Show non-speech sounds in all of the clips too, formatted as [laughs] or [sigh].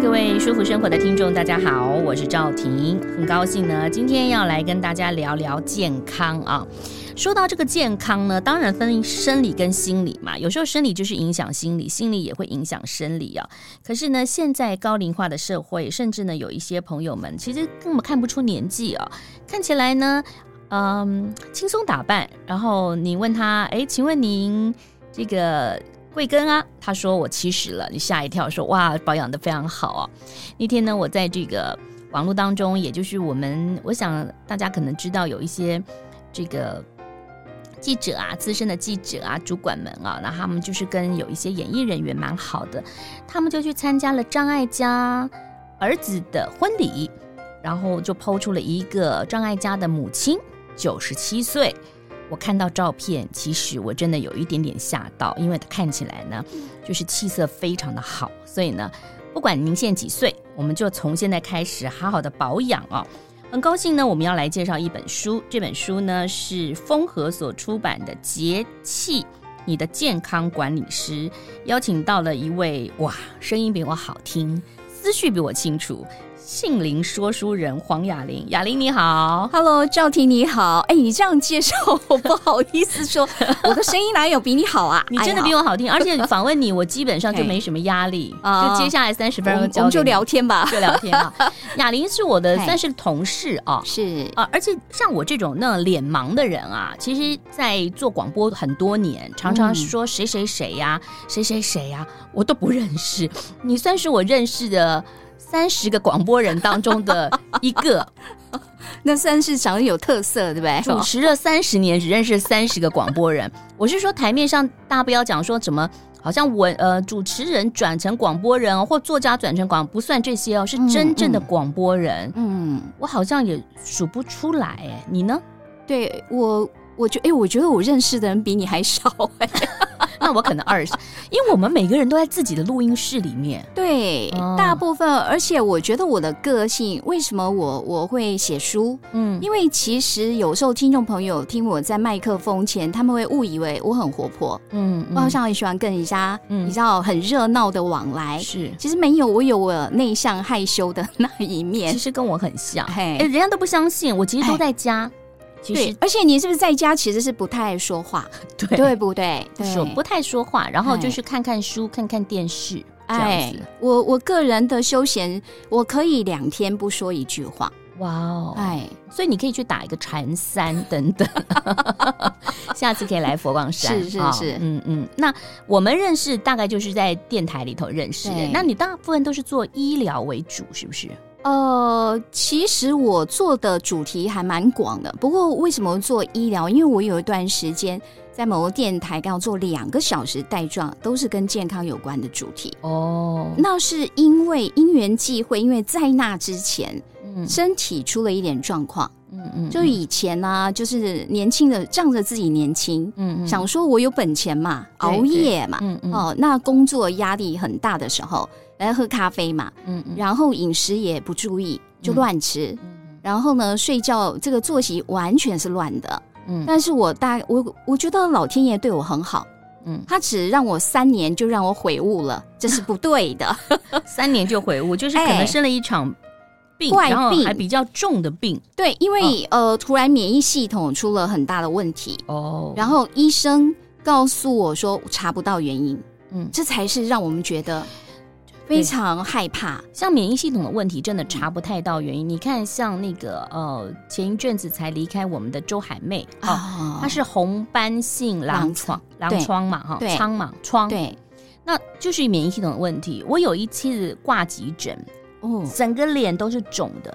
各位舒服生活的听众，大家好，我是赵婷，很高兴呢，今天要来跟大家聊聊健康啊。说到这个健康呢，当然分生理跟心理嘛。有时候生理就是影响心理，心理也会影响生理啊。可是呢，现在高龄化的社会，甚至呢，有一些朋友们其实根本看不出年纪啊，看起来呢，嗯，轻松打扮。然后你问他，哎，请问您这个贵庚啊？他说我七十了。你吓一跳，说哇，保养的非常好啊。那天呢，我在这个网络当中，也就是我们，我想大家可能知道有一些这个。记者啊，资深的记者啊，主管们啊，那他们就是跟有一些演艺人员蛮好的，他们就去参加了张艾嘉儿子的婚礼，然后就抛出了一个张艾嘉的母亲九十七岁。我看到照片，其实我真的有一点点吓到，因为他看起来呢，就是气色非常的好。所以呢，不管您现在几岁，我们就从现在开始好好的保养哦。很高兴呢，我们要来介绍一本书。这本书呢是风和所出版的《节气你的健康管理师》，邀请到了一位哇，声音比我好听，思绪比我清楚。杏林说书人黄雅玲，雅玲你好，Hello，赵婷你好，哎，你这样介绍我不好意思说，[laughs] 我的声音哪有比你好啊？[laughs] 你真的比我好听，而且访问你，我基本上就没什么压力，[laughs] 就接下来三十分钟我们就聊天吧，就聊天啊。雅玲是我的算是同事啊，是。啊，而且像我这种那脸盲的人啊，其实，在做广播很多年，常常说谁谁谁呀，谁谁谁呀，我都不认识，你算是我认识的。三十个广播人当中的一个，[laughs] 那算是长得有特色，对不对？主持了三十年，只认识三十个广播人。我是说，台面上大家不要讲说怎么，好像我呃主持人转成广播人，或作家转成广，不算这些哦，是真正的广播人。嗯，嗯，我好像也数不出来哎，你呢？对我，我觉哎，我觉得我认识的人比你还少哎。[laughs] 那我可能二十，因为我们每个人都在自己的录音室里面。对，哦、大部分，而且我觉得我的个性，为什么我我会写书？嗯，因为其实有时候听众朋友听我在麦克风前，他们会误以为我很活泼。嗯，我好像很喜欢跟人家，嗯，比较很热闹的往来。是，其实没有，我有我内向害羞的 [laughs] 那一面。其实跟我很像。嘿，哎，人家都不相信，我其实都在家。其实对，而且你是不是在家其实是不太爱说话，[laughs] 对，对不对？说不太说话，然后就是看看书、看看电视这样子。哎、我我个人的休闲，我可以两天不说一句话。哇哦，哎，所以你可以去打一个禅三等等，[laughs] 下次可以来佛光山。是是是，嗯嗯。那我们认识大概就是在电台里头认识的。那你大部分都是做医疗为主，是不是？呃，其实我做的主题还蛮广的。不过为什么做医疗？因为我有一段时间在某个电台刚好做两个小时带状，都是跟健康有关的主题。哦，那是因为因缘际会，因为在那之前，嗯，身体出了一点状况。嗯嗯，就以前呢、啊，就是年轻的仗着自己年轻，嗯嗯，想说我有本钱嘛，熬夜嘛，嗯嗯，哦，那工作压力很大的时候。来喝咖啡嘛，嗯，嗯，然后饮食也不注意，就乱吃，嗯，然后呢，睡觉这个作息完全是乱的，嗯，但是我大我我觉得老天爷对我很好，嗯，他只让我三年就让我悔悟了，这是不对的，[laughs] 三年就悔悟，就是可能生了一场病，怪病，然后还比较重的病，对，因为、哦、呃，突然免疫系统出了很大的问题，哦，然后医生告诉我说查不到原因，嗯，这才是让我们觉得。非常害怕，像免疫系统的问题，真的查不太到原因。嗯、你看，像那个呃，前一阵子才离开我们的周海媚啊，她、哦、是红斑性狼疮，狼疮嘛，哈，疮嘛，疮，对，那就是免疫系统的问题。我有一次挂急诊，哦，整个脸都是肿的，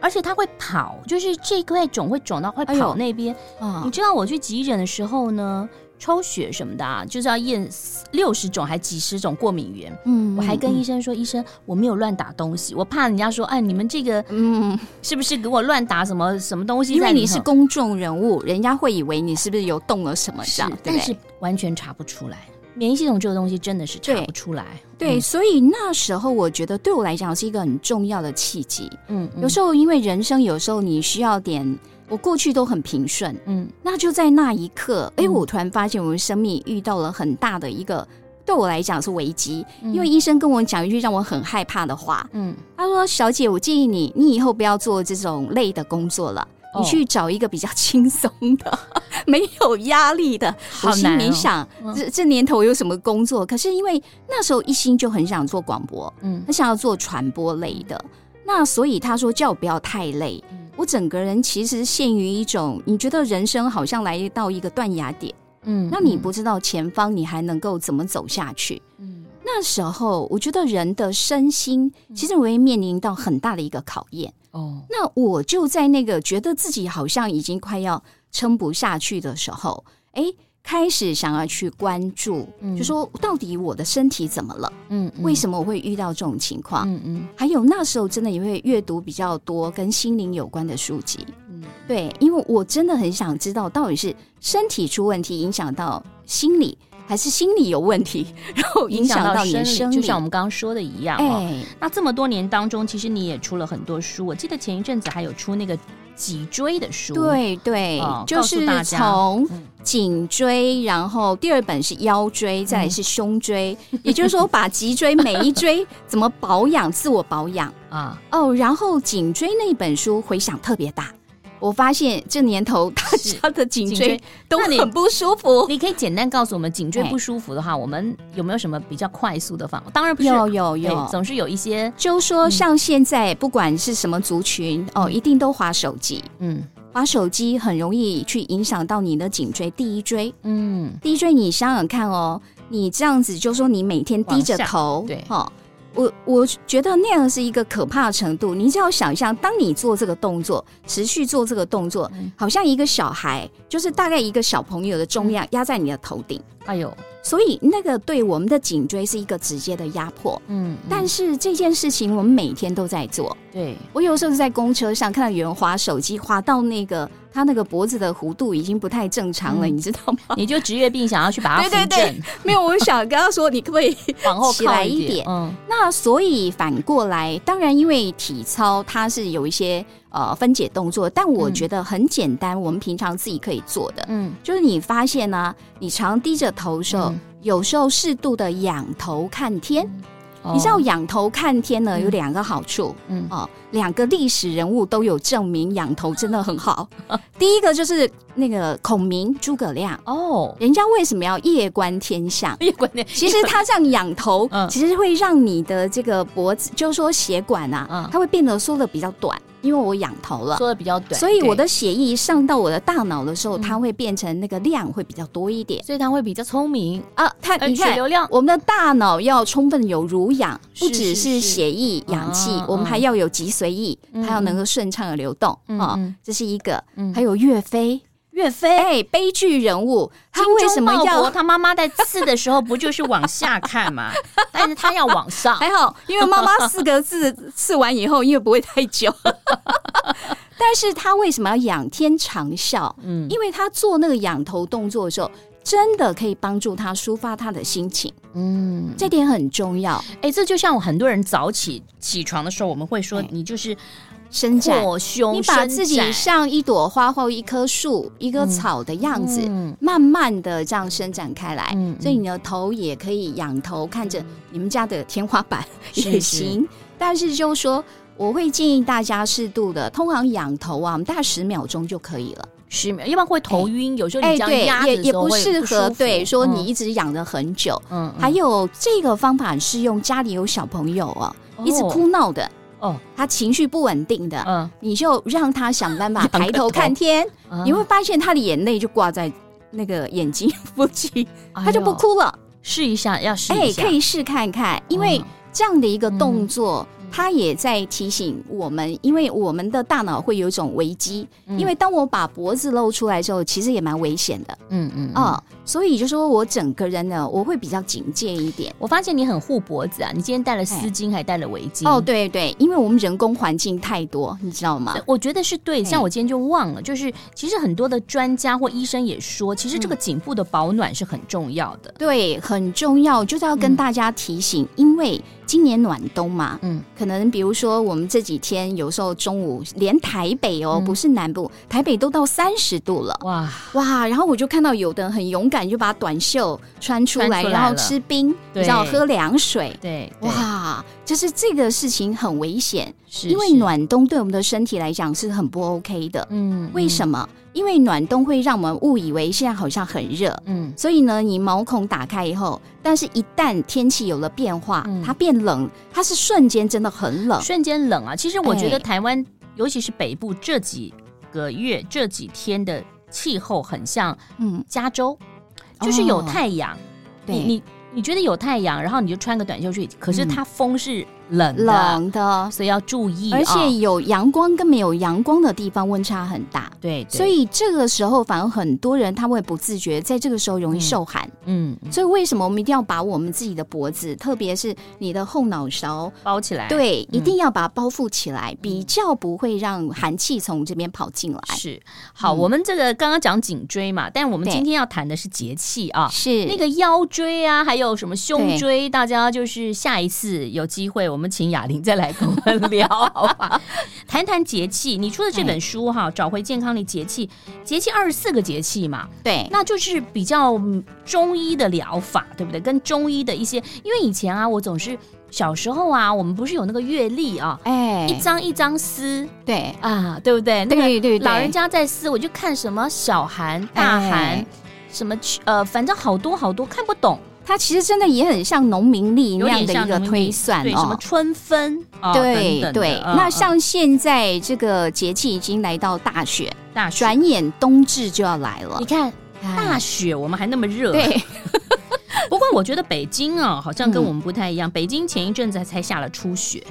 而且它会跑，就是这块肿会肿到会跑那边。哎、你知道我去急诊的时候呢？抽血什么的啊，就是要验六十种还几十种过敏原。嗯，我还跟医生说，嗯、医生我没有乱打东西，我怕人家说，哎，你们这个嗯，是不是给我乱打什么什么东西？因为你是公众人物，人家会以为你是不是有动了什么这样，但是完全查不出来。免疫系统这个东西真的是查不出来。对，对嗯、所以那时候我觉得对我来讲是一个很重要的契机。嗯，有时候因为人生有时候你需要点，我过去都很平顺。嗯，那就在那一刻，哎、欸，我突然发现我的生命遇到了很大的一个对我来讲是危机。嗯、因为医生跟我讲一句让我很害怕的话。嗯，他说：“小姐，我建议你，你以后不要做这种累的工作了。”你去找一个比较轻松的、[laughs] 没有压力的。我心里想，这这年头有什么工作？可是因为那时候一心就很想做广播，嗯，很想要做传播类的。那所以他说叫我不要太累。我整个人其实陷于一种，你觉得人生好像来到一个断崖点，嗯，那你不知道前方你还能够怎么走下去，嗯，那时候我觉得人的身心其实我会面临到很大的一个考验。哦，那我就在那个觉得自己好像已经快要撑不下去的时候，哎，开始想要去关注，嗯、就说到底我的身体怎么了？嗯，嗯为什么我会遇到这种情况？嗯嗯，还有那时候真的也会阅读比较多跟心灵有关的书籍。嗯，对，因为我真的很想知道到底是身体出问题影响到心理。还是心理有问题，[laughs] 然后影响到你的生理，就像我们刚刚说的一样。哎，那这么多年当中，其实你也出了很多书。我记得前一阵子还有出那个脊椎的书。对对，哦、就是从颈椎，然后第二本是腰椎，再来是胸椎。嗯、[laughs] 也就是说，把脊椎每一椎怎么保养、自我保养 [laughs] 啊。哦，然后颈椎那本书回响特别大。我发现这年头大家的颈椎都很不舒服。你可以简单告诉我们，颈椎不舒服的话，我们有没有什么比较快速的方法？当然不是，有有有，总是有一些。就说像现在不管是什么族群哦，一定都滑手机。嗯，滑手机很容易去影响到你的颈椎第一椎。嗯，第一椎你想想看哦，你这样子就说你每天低着头，对哈。我我觉得那样是一个可怕的程度。你只要想象，当你做这个动作，持续做这个动作，好像一个小孩，就是大概一个小朋友的重量压在你的头顶。哎呦！所以那个对我们的颈椎是一个直接的压迫。嗯。但是这件事情我们每天都在做。对。我有时候是在公车上看到有人滑手机，滑到那个。他那个脖子的弧度已经不太正常了，嗯、你知道吗？[laughs] 你就职业病，想要去把它。对对对，没有，我想跟他说，你可不可以 [laughs] 往后起来一点？嗯，那所以反过来，当然因为体操它是有一些呃分解动作，但我觉得很简单，我们平常自己可以做的，嗯，就是你发现呢、啊，你常低着头的时候，嗯、有时候适度的仰头看天。嗯你知道仰头看天呢，有两个好处，嗯。哦，两个历史人物都有证明仰头真的很好。[laughs] 第一个就是那个孔明诸葛亮。哦，人家为什么要夜观天象？夜观天，其实他这样仰头，[laughs] 其实会让你的这个脖子，就是说血管啊，它会变得缩的比较短。因为我仰头了，说的比较短，所以我的血液上到我的大脑的时候，它会变成那个量会比较多一点，所以它会比较聪明。啊。它你看，我们的大脑要充分有濡养，不只是血液氧气，我们还要有脊髓液，它要能够顺畅的流动啊。这是一个，还有岳飞。岳飞，哎，悲剧人物，他为什么要？他妈妈在刺的时候不就是往下看吗？[laughs] 但是他要往上，还好，因为妈妈四个字刺完以后，因为不会太久。[laughs] 但是他为什么要仰天长啸？嗯，因为他做那个仰头动作的时候，真的可以帮助他抒发他的心情。嗯，这点很重要。哎，这就像很多人早起起床的时候，我们会说，你就是。伸展，你把自己像一朵花或一棵树、一棵草的样子，慢慢的这样伸展开来。所以你的头也可以仰头看着你们家的天花板也行。但是就说，我会建议大家适度的，通常仰头啊，我们大概十秒钟就可以了。十秒，一般会头晕。有时候你这样压也也不适合。对，说你一直养了很久。嗯，还有这个方法是用家里有小朋友啊，一直哭闹的。哦，他情绪不稳定的，嗯，你就让他想办法抬头看天，[laughs] 你会发现他的眼泪就挂在那个眼睛附近，[laughs] 他就不哭了。试一下，要试一下，哎，可以试看看，因为这样的一个动作，它也在提醒我们，因为我们的大脑会有一种危机，嗯、因为当我把脖子露出来之后，其实也蛮危险的。嗯嗯啊、嗯，所以就说我整个人呢，我会比较警戒一点。我发现你很护脖子啊，你今天戴了丝巾，还戴了围巾。哦，对对，因为我们人工环境太多，你知道吗？我觉得是对。像我今天就忘了，就是其实很多的专家或医生也说，其实这个颈部的保暖是很重要的。对，很重要，就是要跟大家提醒，嗯、因为。今年暖冬嘛，嗯，可能比如说我们这几天有时候中午连台北哦，嗯、不是南部，台北都到三十度了，哇。哇！然后我就看到有的人很勇敢，就把短袖穿出来，出来然后吃冰，然后喝凉水，对，对。哇，就是这个事情很危险，因为暖冬对我们的身体来讲是很不 OK 的，嗯，为什么？因为暖冬会让我们误以为现在好像很热，嗯，所以呢，你毛孔打开以后，但是一旦天气有了变化，嗯、它变冷，它是瞬间真的很冷，瞬间冷啊！其实我觉得台湾，尤其是北部这几个月这几天的气候很像，嗯，加州，嗯、就是有太阳，哦、你你你觉得有太阳，然后你就穿个短袖去，可是它风是。嗯冷的冷的，所以要注意。而且有阳光跟没有阳光的地方温差很大，对，所以这个时候反而很多人他会不自觉，在这个时候容易受寒。嗯，所以为什么我们一定要把我们自己的脖子，特别是你的后脑勺包起来？对，一定要把它包覆起来，比较不会让寒气从这边跑进来。是，好，我们这个刚刚讲颈椎嘛，但我们今天要谈的是节气啊，是。那个腰椎啊，还有什么胸椎，大家就是下一次有机会。我们请雅玲再来跟我们聊，[laughs] 好吧？谈谈节气。你出的这本书哈，找回健康的节气，节气二十四个节气嘛，对，那就是比较中医的疗法，对不对？跟中医的一些，因为以前啊，我总是小时候啊，我们不是有那个月历啊，哎，一张一张撕，对啊，对不对？那个老人家在撕，我就看什么小寒、大寒，什么呃，反正好多好多看不懂。它其实真的也很像农民历那样的一个推算哦，什么春分，对对。那像现在这个节气已经来到大雪，大雪转眼冬至就要来了。你看大雪，我们还那么热。对。[laughs] 不过我觉得北京啊，好像跟我们不太一样。北京前一阵子才下了初雪。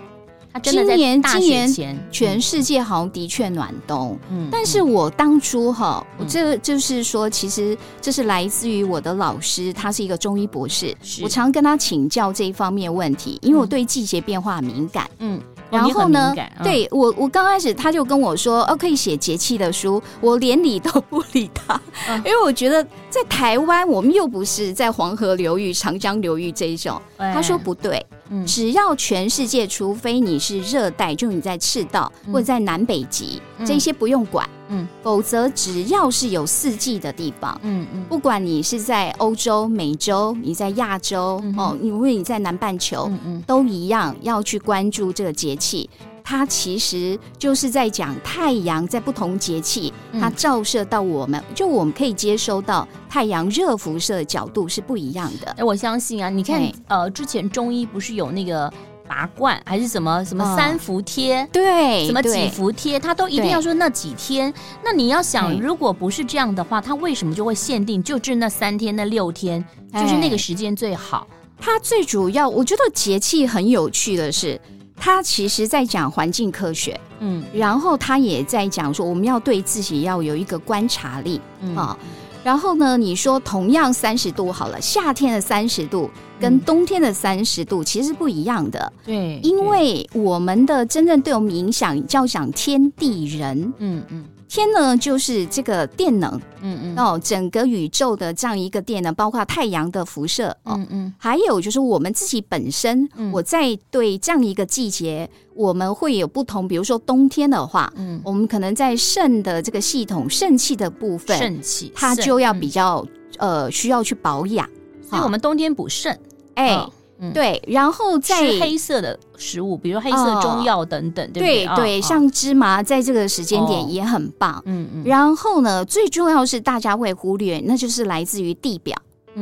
今年今年全世界好像的确暖冬，嗯，但是我当初哈，我这就是说，其实这是来自于我的老师，他是一个中医博士，我常跟他请教这一方面问题，因为我对季节变化敏感，嗯，然后呢，对我我刚开始他就跟我说，哦，可以写节气的书，我连理都不理他，因为我觉得在台湾我们又不是在黄河流域、长江流域这一种，他说不对。只要全世界，除非你是热带，就你在赤道或者在南北极，嗯、这些不用管。嗯，否则只要是有四季的地方，嗯嗯，不管你是在欧洲、美洲，你在亚洲，哦，因为你在南半球，嗯嗯，都一样要去关注这个节气。它其实就是在讲太阳在不同节气，它照射到我们，就我们可以接收到太阳热辐射的角度是不一样的。哎，我相信啊，你看，呃，之前中医不是有那个拔罐还是什么什么三伏贴，对，什么几伏贴，它都一定要说那几天。那你要想，如果不是这样的话，它为什么就会限定就治那三天、那六天，就是那个时间最好？它最主要，我觉得节气很有趣的是。他其实在讲环境科学，嗯，然后他也在讲说，我们要对自己要有一个观察力，嗯、哦，然后呢，你说同样三十度好了，夏天的三十度跟冬天的三十度其实不一样的，对、嗯，因为我们的真正对我们影响叫讲天地人，嗯嗯。嗯天呢，就是这个电能，嗯嗯，哦，整个宇宙的这样一个电能，包括太阳的辐射，嗯嗯，还有就是我们自己本身，嗯、我在对这样一个季节，我们会有不同，比如说冬天的话，嗯，我们可能在肾的这个系统，肾气的部分，肾气，它就要比较、嗯、呃需要去保养，所以我们冬天补肾，哎。哦对，然后再吃黑色的食物，比如黑色中药等等，对对？像芝麻在这个时间点也很棒。嗯嗯。然后呢，最重要是大家会忽略，那就是来自于地表，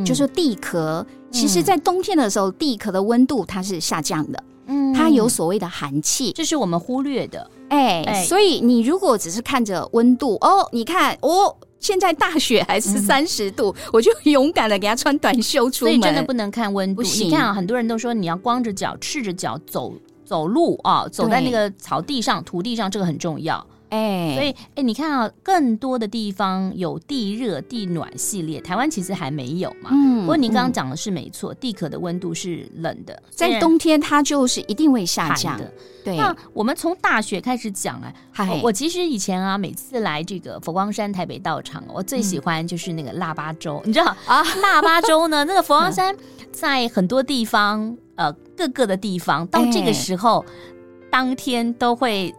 就是地壳。其实，在冬天的时候，地壳的温度它是下降的，嗯，它有所谓的寒气，这是我们忽略的。哎，所以你如果只是看着温度，哦，你看哦。现在大雪还是三十度，嗯、我就勇敢的给他穿短袖出门。所以真的不能看温度。你看啊，很多人都说你要光着脚、赤着脚走走路啊，走在那个草地上、土地上，这个很重要。哎，所以哎，你看啊，更多的地方有地热地暖系列，台湾其实还没有嘛。嗯，不过您刚刚讲的是没错，嗯、地壳的温度是冷的，在冬天它就是一定会下降的。对，那我们从大雪开始讲哎，我，我其实以前啊，每次来这个佛光山台北道场，我最喜欢就是那个腊八粥，嗯、你知道啊，腊八粥呢，那个佛光山在很多地方，呃，各个的地方到这个时候，哎、当天都会。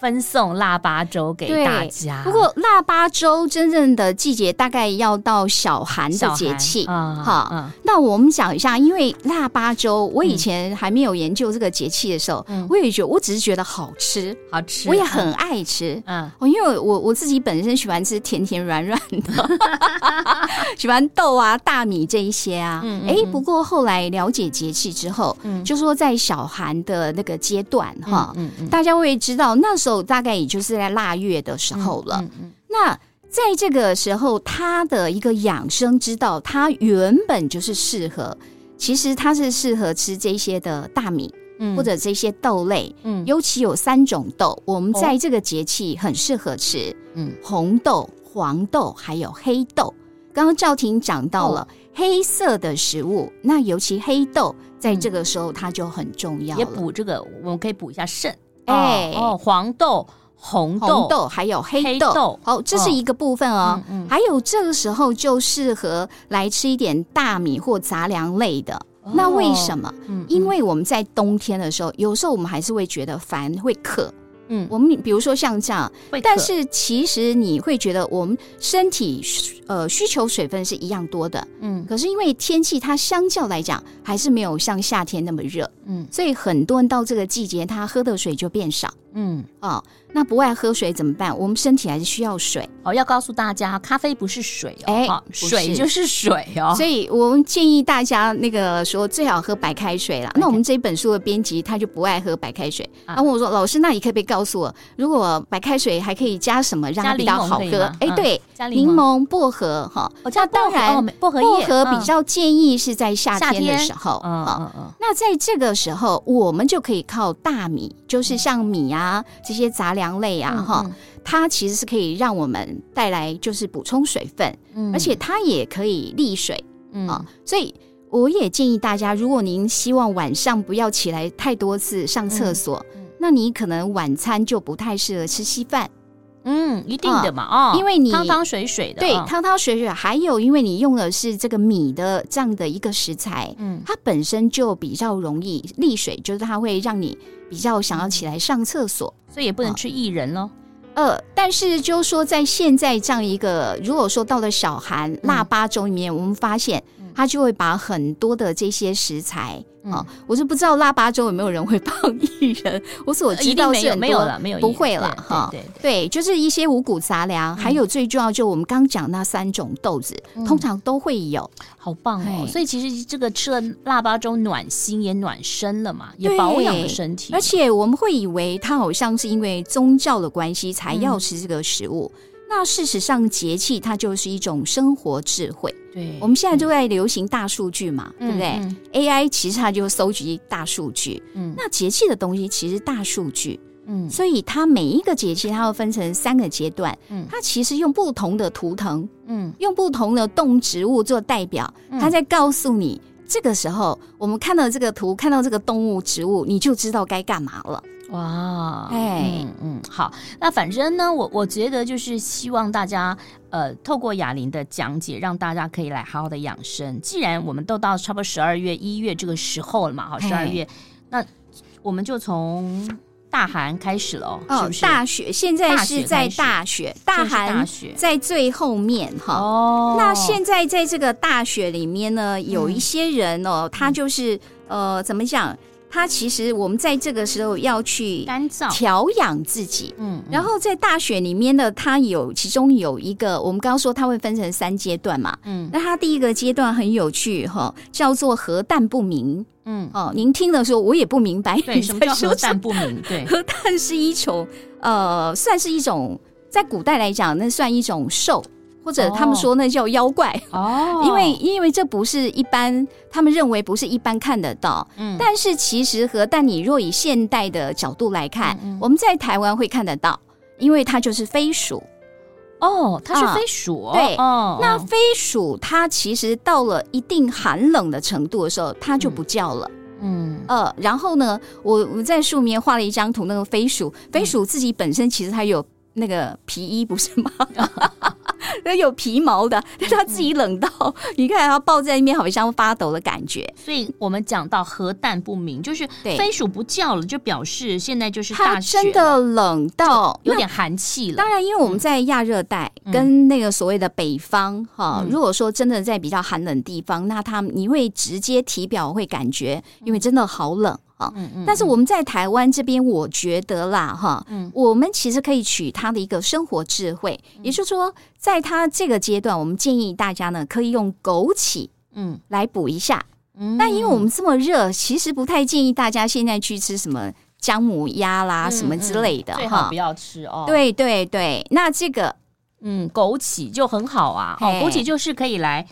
分送腊八粥给大家。不过腊八粥真正的季节大概要到小寒的节气。好，嗯、那我们讲一下，因为腊八粥，我以前还没有研究这个节气的时候，嗯、我也觉得我只是觉得好吃，好吃，我也很爱吃。嗯，因为我我自己本身喜欢吃甜甜软软的，[laughs] 喜欢豆啊、大米这一些啊。嗯，哎、嗯，不过后来了解节气之后，嗯，就说在小寒的那个阶段，哈，大家会知道那时候。大概也就是在腊月的时候了。嗯嗯嗯、那在这个时候，他的一个养生之道，它原本就是适合，其实它是适合吃这些的大米，嗯、或者这些豆类。嗯，尤其有三种豆，我们在这个节气很适合吃。嗯，红豆、黄豆还有黑豆。刚刚赵婷讲到了黑色的食物，哦、那尤其黑豆，在这个时候它就很重要，也补这个，我们可以补一下肾。哎哦，黄豆、红豆、红豆还有黑豆，好，这是一个部分哦。还有这个时候就适合来吃一点大米或杂粮类的。那为什么？因为我们在冬天的时候，有时候我们还是会觉得烦，会渴。嗯，我们比如说像这样，但是其实你会觉得我们身体呃需求水分是一样多的。嗯，可是因为天气它相较来讲还是没有像夏天那么热。嗯，所以很多人到这个季节，他喝的水就变少。嗯，哦，那不爱喝水怎么办？我们身体还是需要水。哦，要告诉大家，咖啡不是水哦，哎，水就是水哦。所以我们建议大家那个说最好喝白开水啦。那我们这本书的编辑他就不爱喝白开水，他问我说：“老师，那你可不可以告诉我，如果白开水还可以加什么让它比较好喝？”哎，对，加柠檬、薄荷哈。那当然，薄荷薄荷比较建议是在夏天的时候。嗯嗯嗯。那在这个时候，我们就可以靠大米，就是像米啊这些杂粮类啊，哈、嗯。嗯，它其实是可以让我们带来就是补充水分，嗯，而且它也可以利水，嗯。啊，所以我也建议大家，如果您希望晚上不要起来太多次上厕所，那你可能晚餐就不太适合吃稀饭。嗯，一定的嘛，哦，因为你汤汤水水的，对，汤汤水水，还有因为你用的是这个米的这样的一个食材，嗯，它本身就比较容易利水，就是它会让你比较想要起来上厕所，所以也不能吃薏仁喽。呃，但是就说在现在这样一个，如果说到了小寒腊八粥里面，我们发现它就会把很多的这些食材。哦，我是不知道腊八粥有没有人会放薏仁，[laughs] 我所知道是没有了，没有不会了哈。对对，就是一些五谷杂粮，还有最重要就我们刚讲那三种豆子，通常都会有，好棒哦。所以其实这个吃了腊八粥，暖心也暖身了嘛，也保养了身体。而且我们会以为它好像是因为宗教的关系才要吃这个食物。那事实上，节气它就是一种生活智慧。对，我们现在都在流行大数据嘛，对不对？AI 其实它就搜集大数据。嗯，那节气的东西其实大数据。嗯，所以它每一个节气，它会分成三个阶段。嗯，它其实用不同的图腾，嗯，用不同的动植物做代表，它在告诉你，这个时候我们看到这个图，看到这个动物、植物，你就知道该干嘛了。哇，哎，嗯嗯，好，那反正呢，我我觉得就是希望大家，呃，透过哑铃的讲解，让大家可以来好好的养生。既然我们都到差不多十二月、一月这个时候了嘛，哈，十二月，那我们就从大寒开始了，哦，是不是？大雪现在是在大雪，大寒在最后面哈。哦，那现在在这个大雪里面呢，有一些人哦，他就是呃，怎么讲？它其实我们在这个时候要去干燥。调养自己，嗯，然后在大雪里面呢，它有其中有一个，我们刚刚说它会分成三阶段嘛，嗯，那它第一个阶段很有趣哈，叫做核弹不明，嗯，哦，您听的时候我也不明白，对，什么叫核弹不明？对，[laughs] 核弹是一种呃，算是一种在古代来讲，那算一种兽。或者他们说那叫妖怪哦，[laughs] 因为因为这不是一般，他们认为不是一般看得到。嗯，但是其实和但你若以现代的角度来看，嗯嗯我们在台湾会看得到，因为它就是飞鼠。哦，它是飞鼠。哦，对，哦，那飞鼠它其实到了一定寒冷的程度的时候，它就不叫了。嗯，呃，然后呢，我我在树面画了一张图，那个飞鼠，飞鼠自己本身其实它有那个皮衣，不是吗？[laughs] 有皮毛的，但它自己冷到，嗯、你看它抱在那边，好像发抖的感觉。所以我们讲到核弹不明，就是飞鼠不叫了，就表示现在就是大真的冷到有点寒气了。当然，因为我们在亚热带跟那个所谓的北方哈，嗯、如果说真的在比较寒冷的地方，那它你会直接体表会感觉，因为真的好冷。啊，嗯嗯，但是我们在台湾这边，我觉得啦，哈，嗯，我们其实可以取他的一个生活智慧，嗯、也就是说，在他这个阶段，我们建议大家呢，可以用枸杞，嗯，来补一下。嗯，但因为我们这么热，其实不太建议大家现在去吃什么姜母鸭啦，什么之类的，哈、嗯，嗯、最好不要吃哦。对对对，那这个，嗯，枸杞就很好啊，哦，枸杞就是可以来。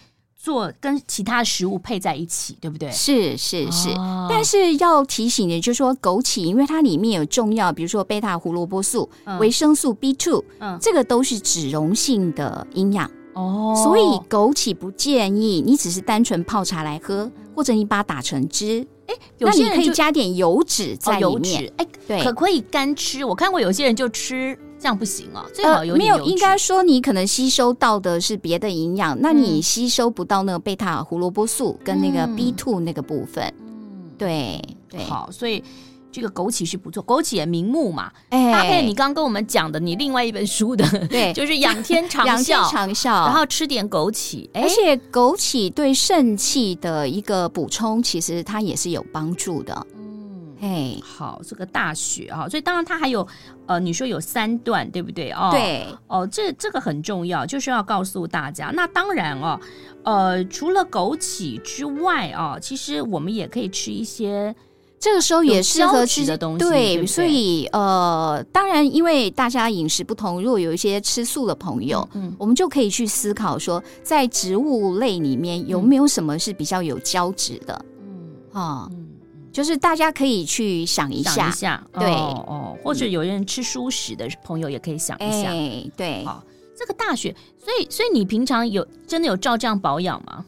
做跟其他食物配在一起，对不对？是是是，哦、但是要提醒的，就是说枸杞，因为它里面有重要，比如说贝塔胡萝卜素、嗯、维生素 B two，嗯，这个都是脂溶性的营养哦，所以枸杞不建议你只是单纯泡茶来喝，或者你把它打成汁。哎，有些人可以加点油脂在里面。哎、哦，对，可可以干吃。我看过有些人就吃。这样不行哦，最好有没有，应该说你可能吸收到的是别的营养，嗯、那你吸收不到那个贝塔胡萝卜素跟那个 B two 那个部分。嗯，对对。好，所以这个枸杞是不错，枸杞也明目嘛。哎，搭配你刚刚跟我们讲的，你另外一本书的，对，[laughs] 就是仰天长养天长效，然后吃点枸杞，而且枸杞对肾气的一个补充，其实它也是有帮助的。嘿，好，这个大雪啊，所以当然它还有，呃，你说有三段，对不对？哦，对，哦，这这个很重要，就是要告诉大家。那当然哦，呃，除了枸杞之外啊，其实我们也可以吃一些，这个时候也适合吃的东西。对，对对，所以呃，当然，因为大家饮食不同，如果有一些吃素的朋友，嗯，我们就可以去思考说，在植物类里面有没有什么是比较有胶质的？嗯，啊。就是大家可以去想一下，想一下，对哦，哦，或者有人吃素食的朋友也可以想一下，哎，对，好，这个大学，所以，所以你平常有真的有照这样保养吗？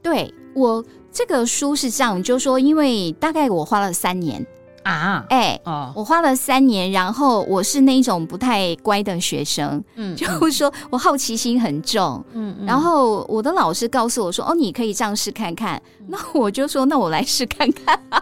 对，我这个书是这样，就是说，因为大概我花了三年。啊，哎、欸，哦，我花了三年，然后我是那种不太乖的学生，嗯，就是说我好奇心很重，嗯，然后我的老师告诉我说，哦，你可以这样试看看，那我就说，那我来试看看，[laughs]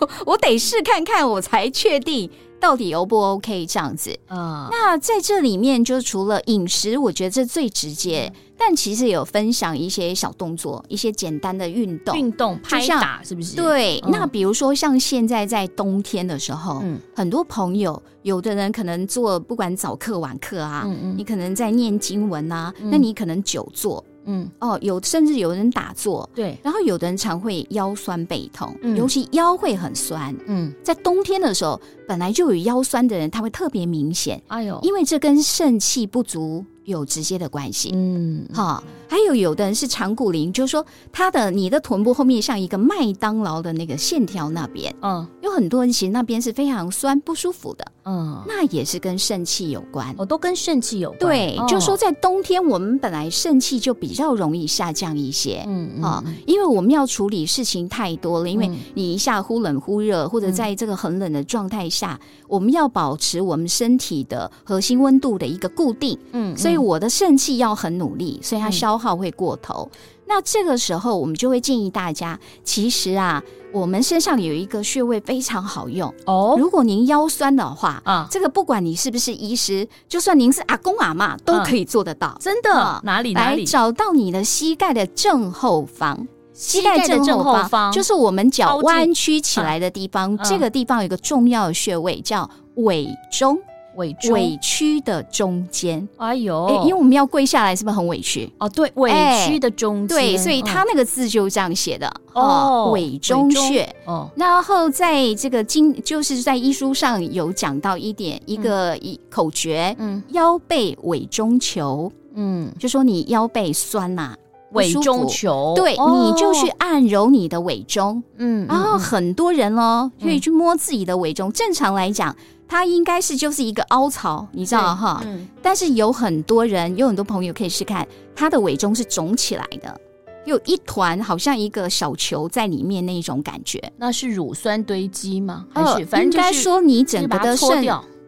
我，我得试看看，我才确定。到底 O 不 OK 这样子？嗯，那在这里面，就除了饮食，我觉得这最直接。嗯、但其实有分享一些小动作，一些简单的运动，运动拍打是不是？对。嗯、那比如说像现在在冬天的时候，嗯，很多朋友，有的人可能做不管早课晚课啊，嗯嗯，你可能在念经文啊，嗯、那你可能久坐。嗯。哦，有甚至有人打坐，对，然后有的人常会腰酸背痛，嗯，尤其腰会很酸，嗯，在冬天的时候，本来就有腰酸的人，他会特别明显，哎呦，因为这跟肾气不足有直接的关系，嗯，好，还有有的人是长骨龄，就是说他的你的臀部后面像一个麦当劳的那个线条那边，嗯，有很多人其实那边是非常酸不舒服的，嗯，那也是跟肾气有关，哦，都跟肾气有关，对，哦、就是说在冬天我们本来肾气就比较容易下降一些，嗯啊，因为我们要处理事情太多了，因为你一下忽冷忽热，或者在这个很冷的状态下，嗯、我们要保持我们身体的核心温度的一个固定，嗯，所以。我的肾气要很努力，所以它消耗会过头。嗯、那这个时候，我们就会建议大家，其实啊，我们身上有一个穴位非常好用哦。如果您腰酸的话啊，这个不管你是不是医师，就算您是阿公阿妈，都可以做得到。真的？哪里？哪里？来找到你的膝盖的正后方，膝盖正后方就是我们脚弯曲起来的地方。这个地方有一个重要的穴位叫委中。委中委屈的中间。哎呦，因为我们要跪下来，是不是很委屈？哦，对，委屈的中间。对，所以他那个字就这样写的哦，委中穴。哦，然后在这个经，就是在医书上有讲到一点，一个一口诀，嗯，腰背委中求，嗯，就说你腰背酸呐。委中求，对，你就去按揉你的委中，嗯，然后很多人哦，可以去摸自己的委中。正常来讲，它应该是就是一个凹槽，你知道哈？嗯。但是有很多人，有很多朋友可以试看，它的尾中是肿起来的，有一团好像一个小球在里面那一种感觉。那是乳酸堆积吗？还是反正应该说你整个的肾？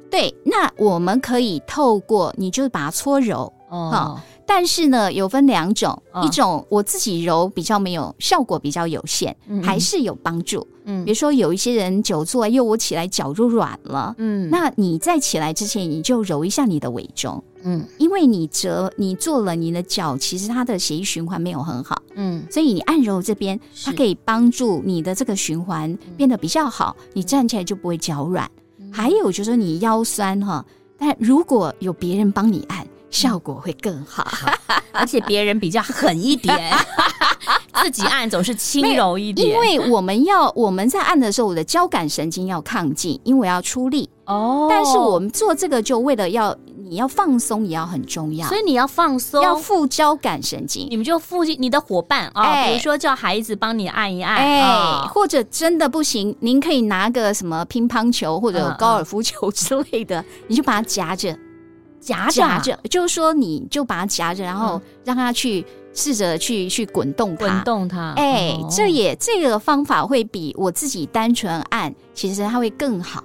对，那我们可以透过，你就把它搓揉，哦。但是呢，有分两种，哦、一种我自己揉比较没有效果，比较有限，嗯、还是有帮助。嗯，比如说有一些人久坐，又我起来脚就软了，嗯，那你在起来之前，你就揉一下你的尾中，嗯，因为你折你做了你的脚，其实它的血液循环没有很好，嗯，所以你按揉这边，它可以帮助你的这个循环变得比较好，嗯、你站起来就不会脚软。嗯、还有就是说你腰酸哈，但如果有别人帮你按。效果会更好，好，而且别人比较狠一点，[laughs] 自己按总是轻柔一点。因为我们要我们在按的时候，我的交感神经要亢进，因为我要出力哦。但是我们做这个就为了要你要放松，也要很重要，所以你要放松，要副交感神经。你们就附近你的伙伴啊，欸、比如说叫孩子帮你按一按，哎、欸，哦、或者真的不行，您可以拿个什么乒乓球或者高尔夫球之类的，嗯嗯你就把它夹着。夹着，夹着，就是说，你就把它夹着，然后让它去试着去去滚动它，滚动它。哎，哦、这也这个方法会比我自己单纯按，其实它会更好。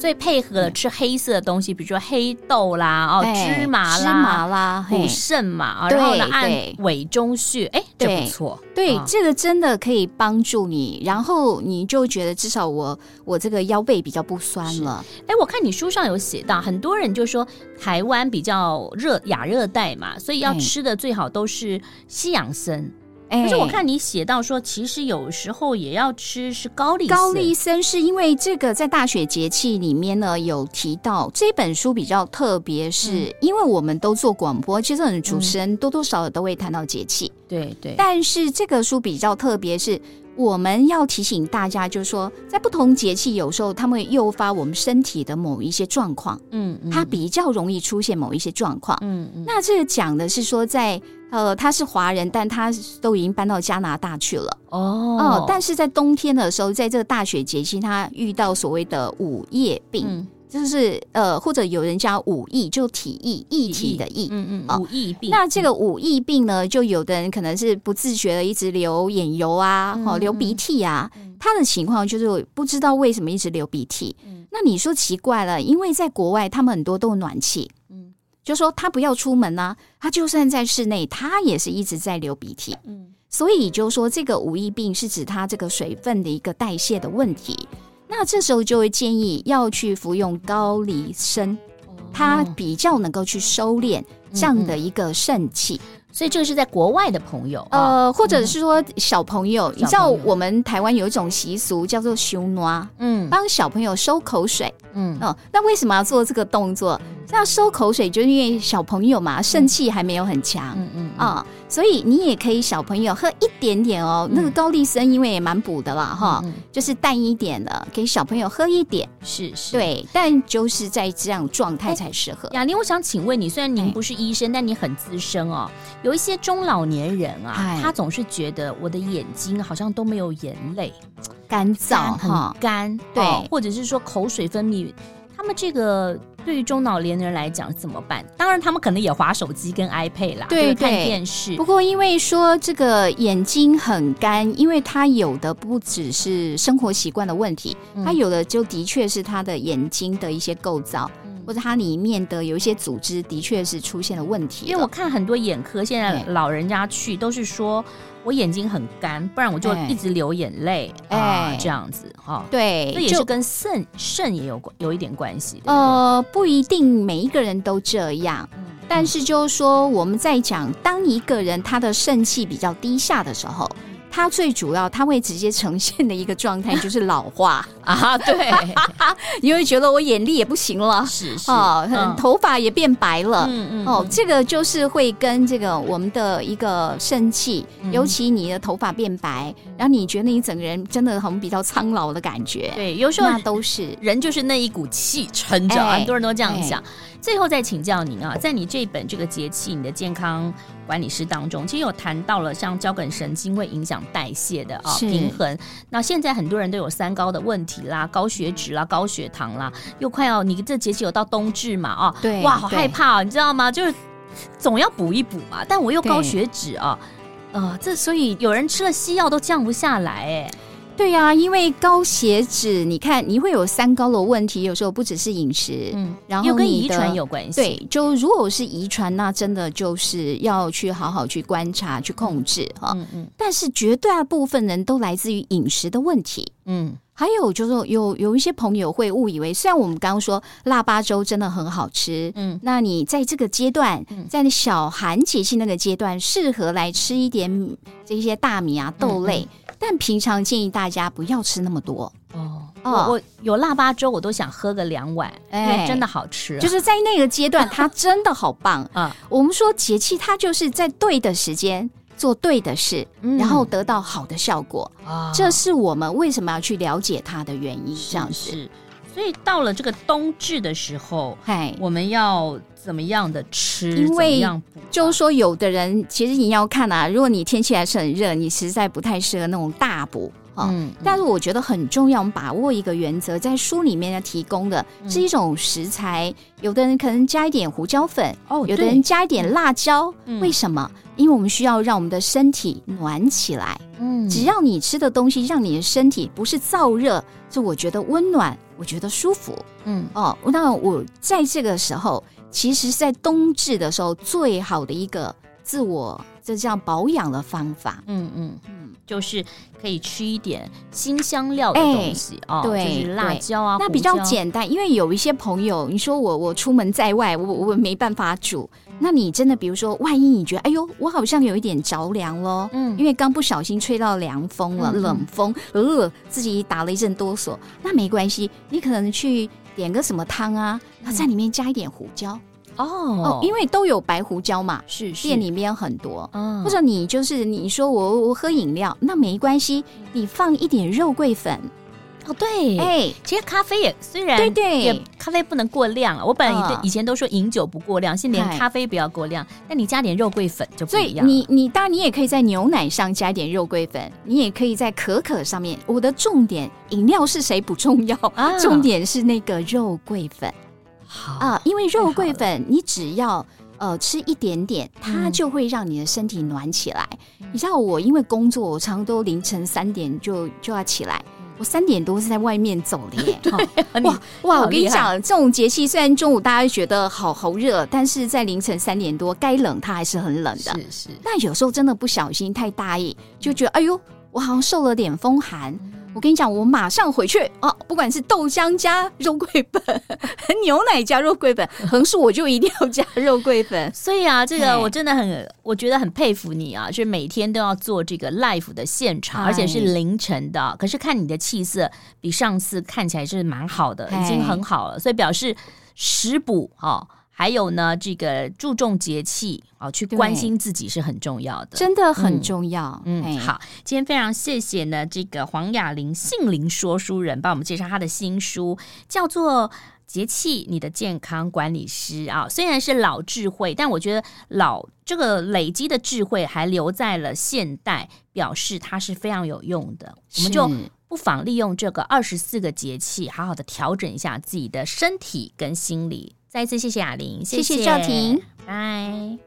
所以配合了吃黑色的东西，比如说黑豆啦，哦，芝麻啦，芝麻啦，补肾嘛，然后呢，按委中穴，哎，这不错。对，这个真的可以帮助你，然后你就觉得至少我我这个腰背比较不酸了。哎，我看你书上有写到，很多人就说台湾比较热亚热带嘛，所以要吃的最好都是西洋参。可是我看你写到说，其实有时候也要吃是高丽。高丽参是因为这个在大雪节气里面呢有提到，这本书比较特别，是因为我们都做广播，其实很主持人多多少少都会谈到节气。对对。但是这个书比较特别，是我们要提醒大家，就是说在不同节气，有时候他们会诱发我们身体的某一些状况。嗯嗯。它比较容易出现某一些状况。嗯嗯。那这个讲的是说在。呃，他是华人，但他都已经搬到加拿大去了。哦，哦，但是在冬天的时候，在这个大雪节气，他遇到所谓的午夜病，嗯、就是呃，或者有人叫五疫，就体疫疫体的疫，嗯嗯，哦、五疫病。那这个五疫病呢，就有的人可能是不自觉的一直流眼油啊，哦，流鼻涕啊，嗯、他的情况就是不知道为什么一直流鼻涕。嗯、那你说奇怪了，因为在国外，他们很多都有暖气。就说他不要出门呢、啊，他就算在室内，他也是一直在流鼻涕。嗯，所以就说这个五疫病是指他这个水分的一个代谢的问题。那这时候就会建议要去服用高丽参，它比较能够去收敛这样的一个肾气。所以这个是在国外的朋友，呃，或者是说小朋友，你知道我们台湾有一种习俗叫做收暖，嗯，帮小朋友收口水，嗯，哦，那为什么要做这个动作？那收口水，就是因为小朋友嘛，肾气还没有很强，嗯嗯。啊，所以你也可以小朋友喝一点点哦。那个高丽参因为也蛮补的啦，哈，就是淡一点的，给小朋友喝一点，是是，对，但就是在这样状态才适合。雅玲，我想请问你，虽然您不是医生，但你很资深哦。有一些中老年人啊，他总是觉得我的眼睛好像都没有眼泪，干燥很干，对，或者是说口水分泌。他们这个对于中老年人来讲怎么办？当然，他们可能也划手机跟 iPad 啦，对，对，看电视。不过，因为说这个眼睛很干，因为他有的不只是生活习惯的问题，他、嗯、有的就的确是他的眼睛的一些构造。或者它里面的有一些组织的确是出现了问题，因为我看很多眼科现在老人家去都是说我眼睛很干，不然我就一直流眼泪，哎，这样子哈。对，这也是跟肾肾也有有一点关系。呃，不一定每一个人都这样，但是就是说我们在讲，当一个人他的肾气比较低下的时候。它最主要，它会直接呈现的一个状态就是老化。[laughs] 啊，对，[laughs] 你会觉得我眼力也不行了，是是。哦，嗯、头发也变白了，嗯嗯，哦，这个就是会跟这个我们的一个肾气，嗯、尤其你的头发变白，然后你觉得你整个人真的很比较苍老的感觉，对，有时候那都是。人就是那一股气撑着，哎、很多人都这样想。哎、最后再请教您啊，在你这本这个节气你的健康管理师当中，其实有谈到了像交感神经会影响。代谢的啊，平衡。那现在很多人都有三高的问题啦，高血脂啦，高血糖啦，又快要你这节气有到冬至嘛啊，对，哇，好害怕啊，你知道吗？就是总要补一补嘛，但我又高血脂啊，呃，这所以有人吃了西药都降不下来哎。对呀、啊，因为高血脂，你看你会有三高的问题，有时候不只是饮食，嗯，然后又跟遗传有关系。对，就如果是遗传，那真的就是要去好好去观察、去控制哈。嗯嗯。但是绝大部分人都来自于饮食的问题。嗯。还有就是有有一些朋友会误以为，虽然我们刚刚说腊八粥真的很好吃，嗯，那你在这个阶段，在那小寒节气那个阶段，适合来吃一点这些大米啊、豆类。嗯嗯但平常建议大家不要吃那么多哦。哦，我有腊八粥，我都想喝个两碗，哎，真的好吃啊。就是在那个阶段，[laughs] 它真的好棒啊。我们说节气，它就是在对的时间做对的事，然后得到好的效果。啊，这是我们为什么要去了解它的原因。这样子，是。所以到了这个冬至的时候，哎，我们要。怎么样的吃？因为就是说，有的人其实你要看啊，如果你天气还是很热，你实在不太适合那种大补啊。嗯嗯、但是我觉得很重要，我们把握一个原则，在书里面要提供的是一种食材。嗯、有的人可能加一点胡椒粉，哦，有的人加一点辣椒。嗯、为什么？因为我们需要让我们的身体暖起来。嗯，只要你吃的东西让你的身体不是燥热，就我觉得温暖，我觉得舒服。嗯，哦，那我在这个时候。其实，在冬至的时候，最好的一个自我这这样保养的方法，嗯嗯。嗯，就是可以吃一点辛香料的东西哦，对，就是辣椒啊，那比较简单。因为有一些朋友，你说我我出门在外，我我没办法煮，那你真的比如说，万一你觉得，哎呦，我好像有一点着凉咯，嗯，因为刚不小心吹到凉风了，冷风，呃，自己打了一阵哆嗦，那没关系，你可能去。点个什么汤啊？然后在里面加一点胡椒哦哦，因为都有白胡椒嘛，是，是店里面很多。嗯，或者你就是你说我我喝饮料，那没关系，你放一点肉桂粉。哦，对，哎，其实咖啡也虽然对对，咖啡不能过量。我本来以前都说饮酒不过量，现在连咖啡不要过量。但你加点肉桂粉就不一样。你你当然你也可以在牛奶上加一点肉桂粉，你也可以在可可上面。我的重点，饮料是谁不重要，啊重点是那个肉桂粉。好啊，因为肉桂粉你只要呃吃一点点，它就会让你的身体暖起来。你知道我因为工作，我常常都凌晨三点就就要起来。我三点多是在外面走的耶，[laughs] 对哇哇！我跟你讲，这种节气虽然中午大家觉得好好热，但是在凌晨三点多该冷它还是很冷的。是是，那有时候真的不小心太大意，就觉得哎呦，我好像受了点风寒。我跟你讲，我马上回去哦，不管是豆浆加肉桂粉，[laughs] 牛奶加肉桂粉，[laughs] 横竖我就一定要加肉桂粉。[laughs] 所以啊，这个我真的很，我觉得很佩服你啊，就是每天都要做这个 live 的现场，而且是凌晨的。可是看你的气色比上次看起来是蛮好的，已经很好了，所以表示食补哈。还有呢，这个注重节气啊，去关心自己是很重要的，真的很重要。嗯，嗯，好，今天非常谢谢呢，这个黄雅玲杏林说书人帮我们介绍她的新书，叫做《节气你的健康管理师》啊。虽然是老智慧，但我觉得老这个累积的智慧还留在了现代，表示它是非常有用的。我们就不妨利用这个二十四个节气，好好的调整一下自己的身体跟心理。再次谢谢雅玲，谢谢赵婷，拜。